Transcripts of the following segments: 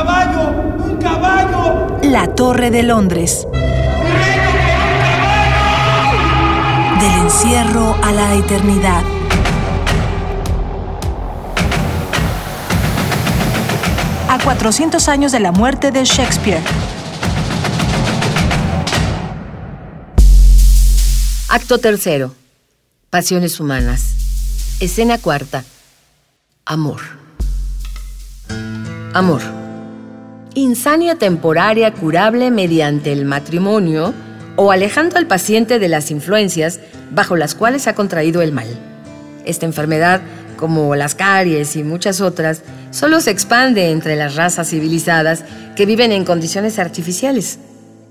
caballo! ¡Un caballo! La Torre de Londres. Del encierro a la eternidad. A 400 años de la muerte de Shakespeare. Acto tercero. Pasiones humanas. Escena cuarta. Amor. Amor. Insania temporaria curable mediante el matrimonio o alejando al paciente de las influencias bajo las cuales ha contraído el mal. Esta enfermedad, como las caries y muchas otras, solo se expande entre las razas civilizadas que viven en condiciones artificiales.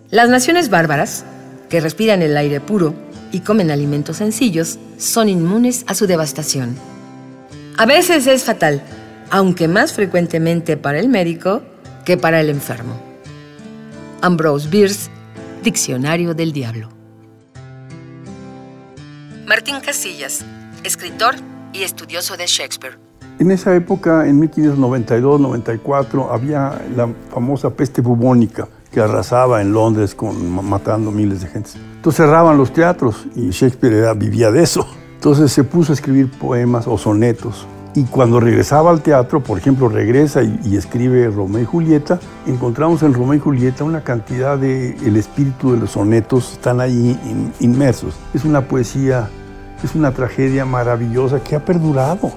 Las naciones bárbaras, que respiran el aire puro y comen alimentos sencillos, son inmunes a su devastación. A veces es fatal, aunque más frecuentemente para el médico que para el enfermo. Ambrose Bierce, Diccionario del Diablo. Martín Casillas, escritor y estudioso de Shakespeare. En esa época, en 1592-94, había la famosa peste bubónica que arrasaba en Londres con, matando miles de gente. Entonces cerraban los teatros y Shakespeare vivía de eso. Entonces se puso a escribir poemas o sonetos. Y cuando regresaba al teatro, por ejemplo, regresa y, escribe Romeo y Julieta, encontramos en Romeo y Julieta una cantidad de... El espíritu de los sonetos están ahí inmersos. Es una poesía, es una tragedia maravillosa que ha perdurado.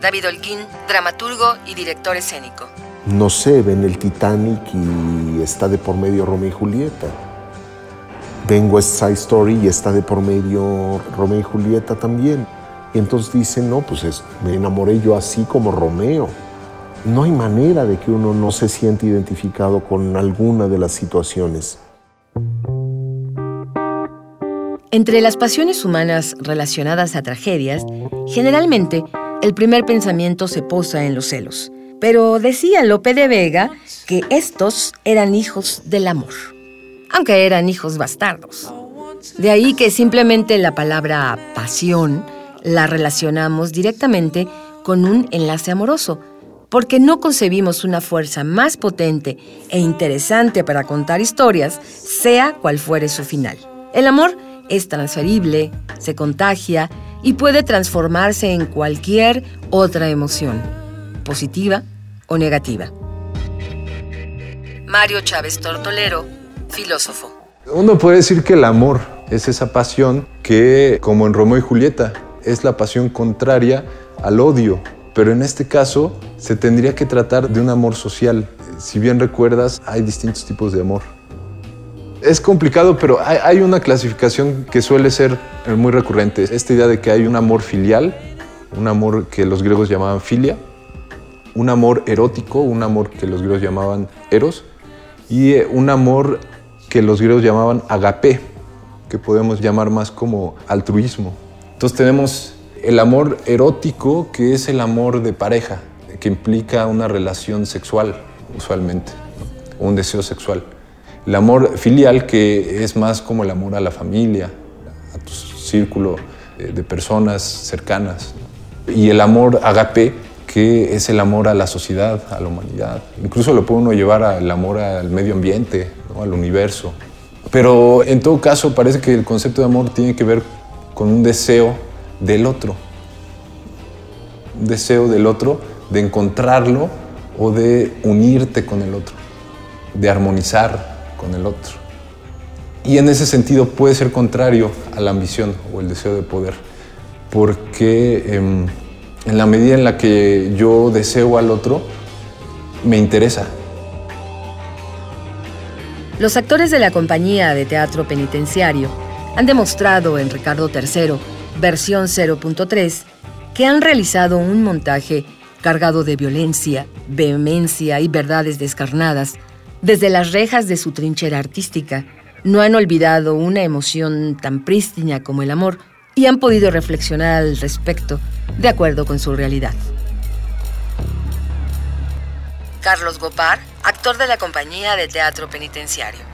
David Holguín, dramaturgo y director escénico. No sé, ven el Titanic y está de por medio Romeo y Julieta Vengo West Side Story y está de por medio Romeo y Julieta también. Y entonces dicen, no, pues me enamoré yo así como Romeo. No hay manera de que uno no se siente identificado con alguna de las situaciones. Entre las pasiones humanas relacionadas a tragedias, generalmente el primer pensamiento se posa en los celos. Pero decía Lope de Vega que estos eran hijos del amor aunque eran hijos bastardos. De ahí que simplemente la palabra pasión la relacionamos directamente con un enlace amoroso, porque no concebimos una fuerza más potente e interesante para contar historias, sea cual fuere su final. El amor es transferible, se contagia y puede transformarse en cualquier otra emoción, positiva o negativa. Mario Chávez Tortolero filósofo. Uno puede decir que el amor es esa pasión que, como en Romeo y Julieta, es la pasión contraria al odio. Pero en este caso se tendría que tratar de un amor social. Si bien recuerdas, hay distintos tipos de amor. Es complicado, pero hay, una clasificación que suele ser muy recurrente. Esta idea de que hay un amor filial, un amor que los griegos llamaban filia, un amor erótico, un amor que los griegos llamaban eros, y eh, un amor que los griegos llamaban agape, que podemos llamar más como altruismo. Entonces tenemos el amor erótico, que es el amor de pareja, que implica una relación sexual, usualmente, un deseo sexual. El amor filial, que es más como el amor a la familia, a tu círculo de personas cercanas. Y el amor agape, que es el amor a la sociedad, a la humanidad. Incluso lo puede uno llevar al amor al medio ambiente, al universo. Pero en todo caso parece que el concepto de amor tiene que ver con un deseo del otro. Un deseo del otro de encontrarlo o de unirte con el otro, de armonizar con el otro. Y en ese sentido puede ser contrario a la ambición o el deseo de poder, porque em, en la medida en la que yo deseo al otro, me interesa, los actores de la compañía de teatro penitenciario han demostrado en Ricardo III, versión 0.3, que han realizado un montaje cargado de violencia, vehemencia y verdades descarnadas. Desde las rejas de su trinchera artística, no han olvidado una emoción tan prístina como el amor y han podido reflexionar al respecto de acuerdo con su realidad. Carlos Gopar, actor de la compañía de teatro penitenciario.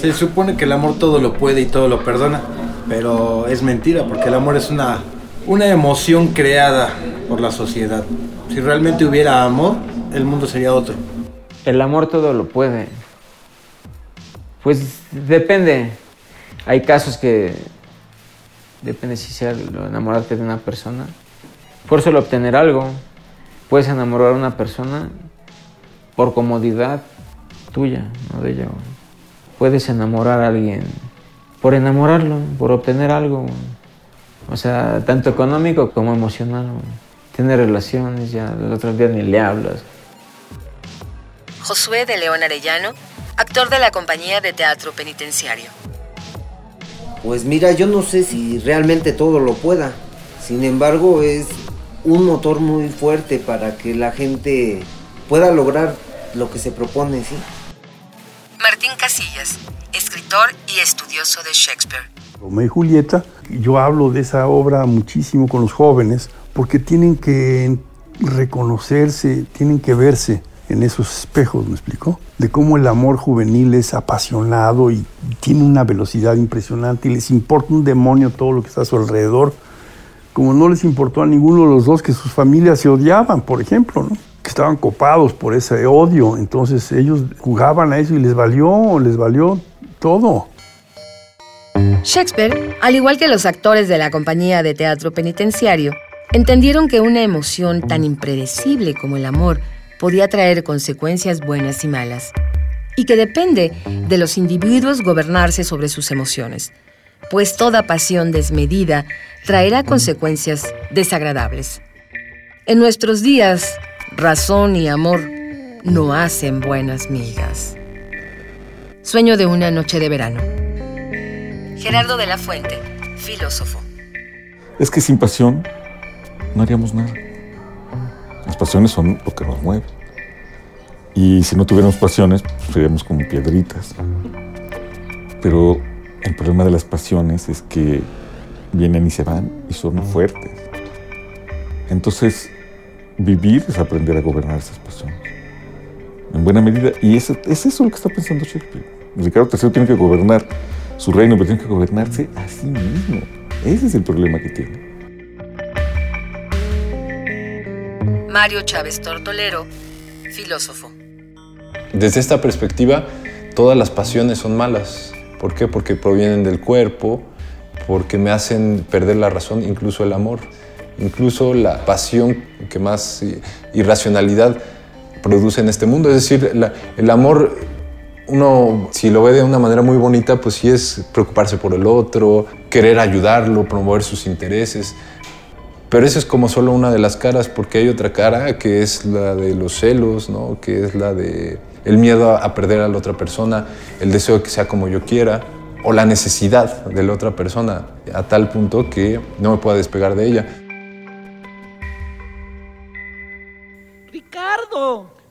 Se supone que el amor todo lo puede y todo lo perdona, pero es mentira porque el amor es una una emoción creada por la sociedad. Si realmente hubiera amor, el mundo sería otro. El amor todo lo puede. Pues depende. Hay casos que depende si sea enamorarte de una persona. Por solo obtener algo. Puedes enamorar a una persona por comodidad tuya, no de ella. Puedes enamorar a alguien por enamorarlo, por obtener algo. O sea, tanto económico como emocional. Tiene relaciones, ya el otro día ni le hablas. Josué de León Arellano, actor de la compañía de teatro penitenciario. Pues mira, yo no sé si realmente todo lo pueda. Sin embargo, es un motor muy fuerte para que la gente pueda lograr lo que se propone, ¿sí? Casillas, escritor y estudioso de Shakespeare. Romeo y Julieta, yo hablo de esa obra muchísimo con los jóvenes porque tienen que reconocerse, tienen que verse en esos espejos, ¿me explicó? De cómo el amor juvenil es apasionado y tiene una velocidad impresionante y les importa un demonio todo lo que está a su alrededor, como no les importó a ninguno de los dos que sus familias se odiaban, por ejemplo, ¿no? Que estaban copados por ese odio, entonces ellos jugaban a eso y les valió, les valió todo. Shakespeare, al igual que los actores de la compañía de teatro penitenciario, entendieron que una emoción tan impredecible como el amor podía traer consecuencias buenas y malas, y que depende de los individuos gobernarse sobre sus emociones, pues toda pasión desmedida traerá consecuencias desagradables. En nuestros días, razón y amor no hacen buenas migas. Sueño de una noche de verano. Gerardo de la Fuente, filósofo. Es que sin pasión no haríamos nada. Las pasiones son lo que nos mueve. Y si no tuviéramos pasiones, pues seríamos como piedritas. Pero el problema de las pasiones es que vienen y se van y son fuertes. Entonces, vivir es aprender a gobernar esas pasiones. En buena medida. Y es, es eso lo que está pensando Shakespeare. Ricardo III tiene que gobernar su reino, pero tiene que gobernarse a sí mismo. Ese es el problema que tiene. Mario Chávez Tortolero, filósofo. Desde esta perspectiva, todas las pasiones son malas. ¿Por qué? Porque provienen del cuerpo, porque me hacen perder la razón, incluso el amor, incluso la pasión que más irracionalidad produce en este mundo. Es decir, el amor, uno si lo ve de una manera muy bonita, pues sí es preocuparse por el otro, querer ayudarlo, promover sus intereses. Pero eso es como solo una de las caras, porque hay otra cara que es la de los celos, ¿no? que es la de el miedo a perder a la otra persona, el deseo de que sea como yo quiera, o la necesidad de la otra persona, a tal punto que no me pueda despegar de ella.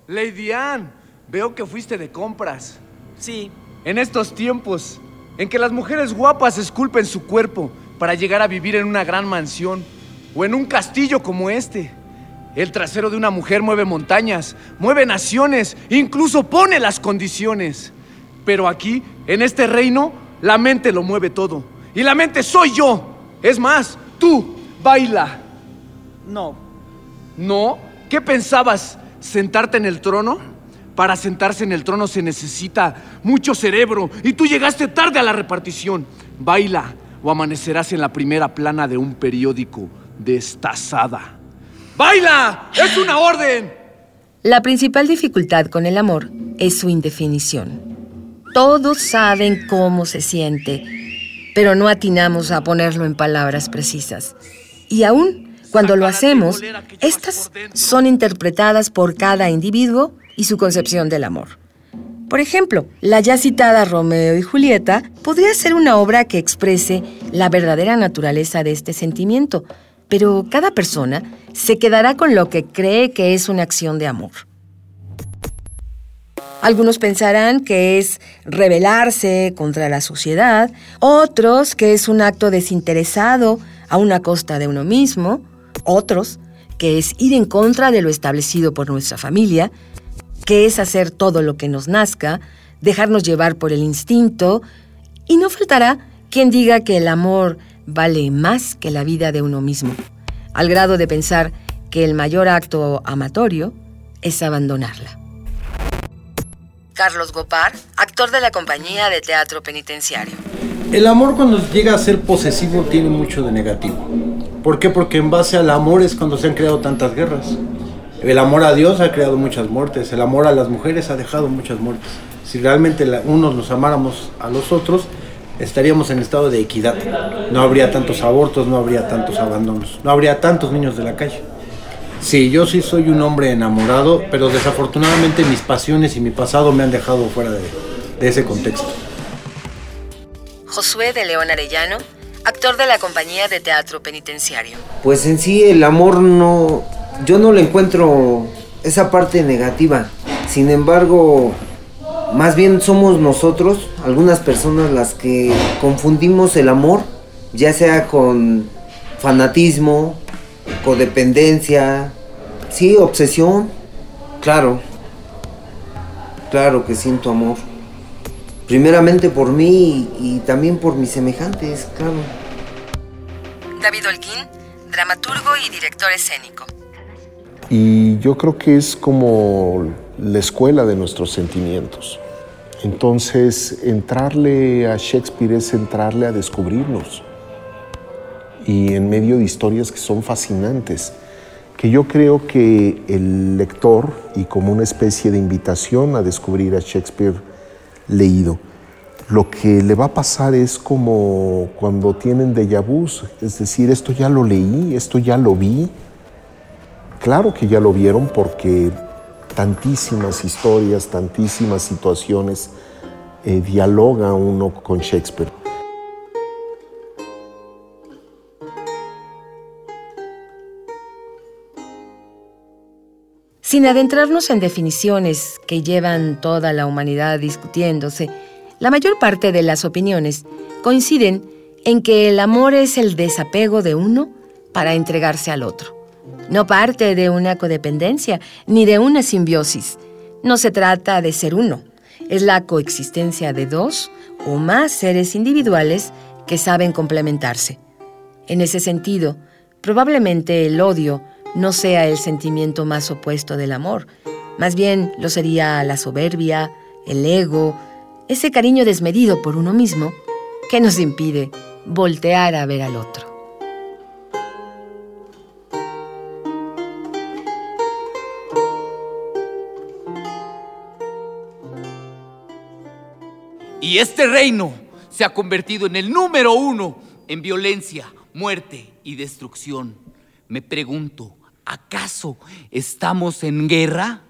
Lady Anne, veo que fuiste de compras. Sí. En estos tiempos, en que las mujeres guapas esculpen su cuerpo para llegar a vivir en una gran mansión o en un castillo como este. El trasero de una mujer mueve montañas, mueve naciones, incluso pone las condiciones. Pero aquí, en este reino, la mente lo mueve todo. Y la mente soy yo. Es más, tú, baila. No. ¿No? ¿Qué pensabas? ¿Sentarte en el trono? Para sentarse en el trono se necesita mucho cerebro y tú llegaste tarde a la repartición. Baila o amanecerás en la primera plana de un periódico destazada. ¡Baila! ¡Es una orden! La principal dificultad con el amor es su indefinición. Todos saben cómo se siente, pero no atinamos a ponerlo en palabras precisas. Y aún cuando lo hacemos, estas son interpretadas por cada individuo y su concepción del amor. Por ejemplo, la ya citada Romeo y Julieta podría ser una obra que exprese la verdadera naturaleza de este sentimiento, pero cada persona se quedará con lo que cree que es una acción de amor. Algunos pensarán que es rebelarse contra la sociedad, otros que es un acto desinteresado a una costa de uno mismo, otros que es ir en contra de lo establecido por nuestra familia, que es hacer todo lo que nos nazca, dejarnos llevar por el instinto, y no faltará quien diga que el amor vale más que la vida de uno mismo. al grado de pensar que el mayor acto amatorio es abandonarla. Carlos Gopar, actor de la compañía de teatro penitenciario. El amor cuando llega a ser posesivo tiene mucho de negativo. ¿Por qué? Porque en base al amor es cuando se han creado tantas guerras. El amor a Dios ha creado muchas muertes, el amor a las mujeres ha dejado muchas muertes. Si realmente unos nos amáramos a los otros, estaríamos en estado de equidad. No habría tantos abortos, no habría tantos abandonos, no habría tantos niños de la calle. Sí, yo sí soy un hombre enamorado, pero desafortunadamente mis pasiones y mi pasado me han dejado fuera de, de ese contexto. Josué de León Arellano, actor de la compañía de teatro penitenciario. Pues en sí el amor no, yo no le encuentro esa parte negativa. Sin embargo, más bien somos nosotros, algunas personas, las que confundimos el amor, ya sea con fanatismo, codependencia, sí, obsesión. Claro, claro que siento amor. Primeramente por mí y, también por mis semejantes, claro. David Holguín, dramaturgo y director escénico. Y yo creo que es como la escuela de nuestros sentimientos. Entonces, entrarle a Shakespeare es entrarle a descubrirnos. Y en medio de historias que son fascinantes, que yo creo que el lector, y como una especie de invitación a descubrir a Shakespeare leído, lo que le va a pasar es como cuando tienen déjà vu, es decir, esto ya lo leí, esto ya lo vi. Claro que ya lo vieron porque tantísimas historias, tantísimas situaciones eh, dialoga uno con Shakespeare. Sin adentrarnos en definiciones que llevan toda la humanidad discutiéndose, la mayor parte de las opiniones coinciden en que el amor es el desapego de uno para entregarse al otro. No parte de una codependencia ni de una simbiosis. No se trata de ser uno. Es la coexistencia de dos o más seres individuales que saben complementarse. En ese sentido, probablemente el odio no sea el sentimiento más opuesto del amor. Más bien lo sería la soberbia, el ego, ese cariño desmedido por uno mismo que nos impide voltear a ver al otro. Y este reino se ha convertido en el número uno en violencia, muerte y destrucción. Me pregunto, ¿acaso estamos en guerra?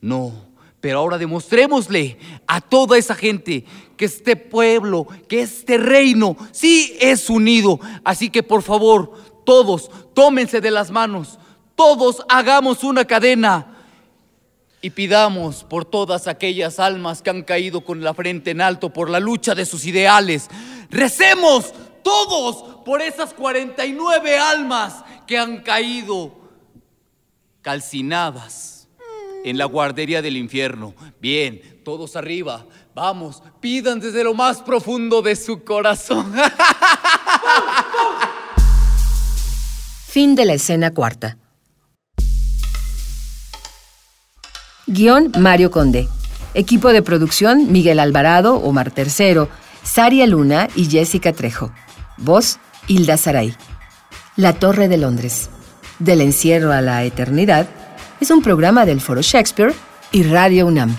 No, pero ahora demostrémosle a toda esa gente que este pueblo, que este reino, sí es unido. Así que por favor, todos, tómense de las manos, todos hagamos una cadena y pidamos por todas aquellas almas que han caído con la frente en alto por la lucha de sus ideales. Recemos todos por esas 49 almas que han caído calcinadas en la guardería del infierno. Bien, todos arriba. Vamos, pidan desde lo más profundo de su corazón. Fin de la escena cuarta. Guión Mario Conde. Equipo de producción Miguel Alvarado, Omar Tercero, Saria Luna y Jessica Trejo. Voz Hilda Saray. La Torre de Londres. Del encierro a la eternidad es un programa del Foro Shakespeare y Radio UNAM.